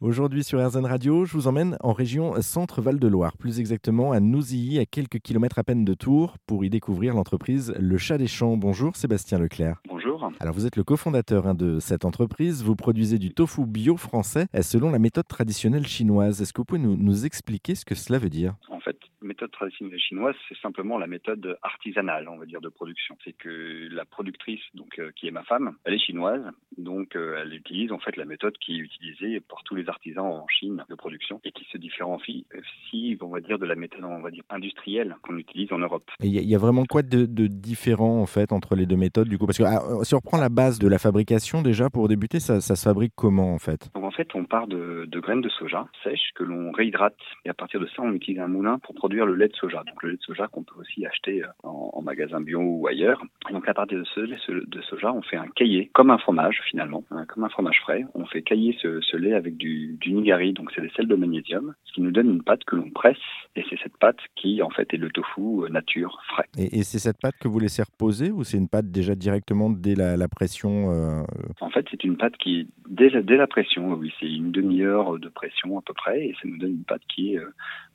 Aujourd'hui sur RZN Radio, je vous emmène en région Centre-Val de Loire, plus exactement à Nouzilly, à quelques kilomètres à peine de Tours, pour y découvrir l'entreprise Le Chat des Champs. Bonjour Sébastien Leclerc. Bonjour. Alors vous êtes le cofondateur hein, de cette entreprise, vous produisez du tofu bio français euh, selon la méthode traditionnelle chinoise. Est-ce que vous pouvez nous, nous expliquer ce que cela veut dire? En fait, méthode traditionnelle chinoise, c'est simplement la méthode artisanale, on va dire, de production. C'est que la productrice, donc euh, qui est ma femme, elle est chinoise, donc euh, elle utilise en fait la méthode qui est utilisée par tous les artisans en Chine de production et qui se différencie, si on va dire, de la méthode on va dire industrielle qu'on utilise en Europe. Il y, y, a vraiment quoi de, de, différent en fait entre les deux méthodes du coup? Parce que ah, si on reprend la base de la fabrication déjà pour débuter, ça, ça se fabrique comment en fait? Donc en fait, on part de, de graines de soja sèches que l'on réhydrate et à partir de ça, on utilise un moulin pour produire le lait de soja. Donc le lait de soja qu'on peut aussi acheter en, en, magasin bio ou ailleurs. Donc à partir de ce lait de soja, on fait un caillé comme un fromage finalement, hein, comme un fromage frais. On fait cailler ce, ce lait avec du, du nigari, donc c'est des sels de magnésium, ce qui nous donne une pâte que l'on presse et c'est cette pâte qui en fait est le tofu nature frais. Et, et c'est cette pâte que vous laissez reposer ou c'est une pâte déjà directement dès la, la pression euh... En fait, c'est une pâte qui dès la, dès la pression, oui, c'est une demi-heure de pression à peu près et ça nous donne une pâte qui est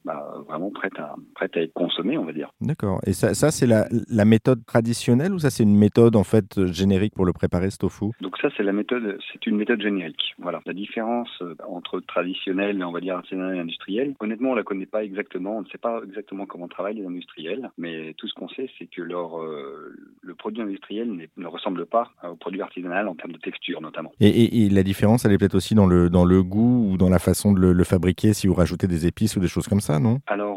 bah, vraiment prête à, prête à être consommée, on va dire. D'accord. Et ça, ça c'est la, la, méthode traditionnelle ou ça, c'est une méthode en fait générique pour le préparer, ce tofu? Donc ça, c'est la méthode, c'est une méthode générique. Voilà. La différence euh, entre traditionnel, on va dire artisanal et industriel, honnêtement, on la connaît pas exactement. On ne sait pas exactement comment travaillent les industriels, mais tout ce qu'on sait, c'est que leur euh, le produit industriel ne ressemble pas au produit artisanal en termes de texture, notamment. Et, et, et la différence, elle est peut-être aussi dans le dans le goût ou dans la façon de le, le fabriquer, si vous rajoutez des épices ou des choses comme ça non? Alors,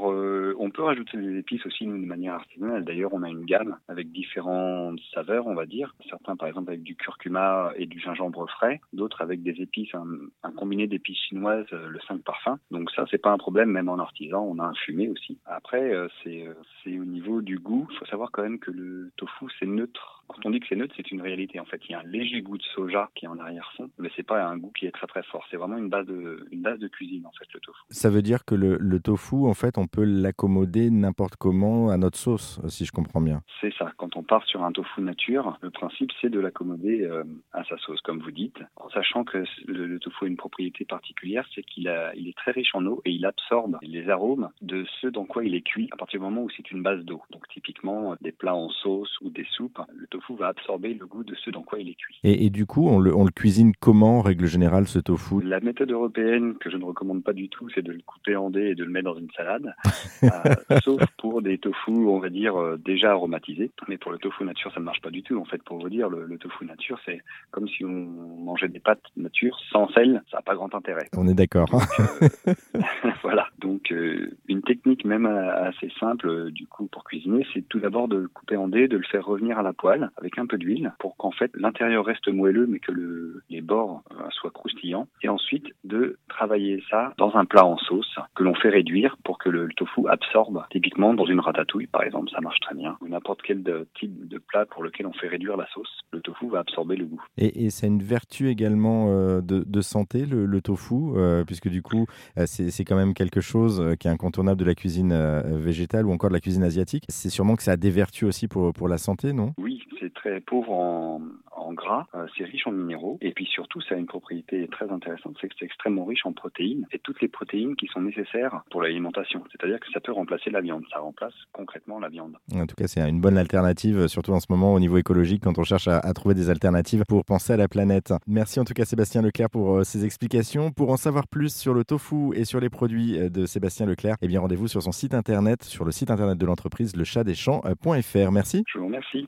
euh, on peut rajouter des épices aussi, de manière artisanale. D'ailleurs, on a une gamme avec différentes saveurs, on va dire. Certains, par exemple, avec du curcuma et du gingembre frais. D'autres avec des épices, un, combiné d'épices chinoises, euh, le 5 parfums. Donc ça, c'est pas un problème, même en artisan. On a un fumé aussi. Après, euh, c'est au niveau du goût. Il faut savoir quand même que le tofu, c'est neutre. Quand on dit que c'est neutre, c'est une réalité. En fait, il y a un léger goût de soja qui est en arrière-fond, mais c'est pas un goût qui est très très fort. C'est vraiment une base de une base de cuisine en fait le tofu. Ça veut dire que le, le tofu, en fait, on peut l'accommoder n'importe comment à notre sauce, si je comprends bien. C'est ça. Quand on part sur un tofu nature, le principe c'est de l'accommoder euh, à sa sauce, comme vous dites, en sachant que le, le tofu a une propriété particulière, c'est qu'il il est très riche en eau et il absorbe les arômes de ce dans quoi il est cuit à partir du moment où c'est une base d'eau. Donc typiquement des plats en sauce ou des soupes, le tofu va absorber le goût de ce dans quoi il est cuit. Et, et du coup, on le, on le, cuisine comment en règle générale ce tofu? La méthode européenne que je ne recommande pas du tout, c'est de le couper en dés et de le mettre dans une salade. euh, sauf pour des tofu, on va dire, euh, déjà aromatisés. Mais pour le tofu nature, ça ne marche pas du tout. En fait, pour vous dire, le, le tofu nature, c'est comme si on mangeait des pâtes nature sans sel. Ça n'a pas grand intérêt. On est d'accord. Euh, voilà. Donc, euh, une technique même assez simple, du coup, pour cuisiner, c'est tout d'abord de le couper en dés, de le faire revenir à la poêle avec un peu d'huile pour qu'en fait, l'intérieur reste moelleux, mais que le, les bords soient croustillants. Et ensuite, de travailler ça dans un plat en sauce que l'on fait réduire pour que le, le, tofu absorbe. Typiquement dans une ratatouille par exemple, ça marche très bien. Ou n'importe quel de, type de plat pour lequel on fait réduire la sauce, le tofu va absorber le goût. Et, et c'est une vertu également euh, de, de, santé le, le tofu, euh, puisque du coup euh, c'est quand même quelque chose qui est incontournable de la cuisine végétale ou encore de la cuisine asiatique. C'est sûrement que ça a des vertus aussi pour, pour la santé, non? Oui, c'est très pauvre en, en gras, euh, c'est riche en minéraux, et puis surtout, ça a une propriété très intéressante, c'est que c'est extrêmement riche en protéines, et toutes les protéines qui sont nécessaires pour l'alimentation. C'est-à-dire que ça peut remplacer la viande, ça remplace concrètement la viande. En tout cas, c'est une bonne alternative, surtout en ce moment au niveau écologique, quand on cherche à, à trouver des alternatives pour penser à la planète. Merci en tout cas Sébastien Leclerc pour euh, ces explications. Pour en savoir plus sur le tofu et sur les produits euh, de Sébastien Leclerc, eh bien rendez-vous sur son site internet, sur le site internet de l'entreprise lechatdeschamps.fr. Merci. Je vous remercie.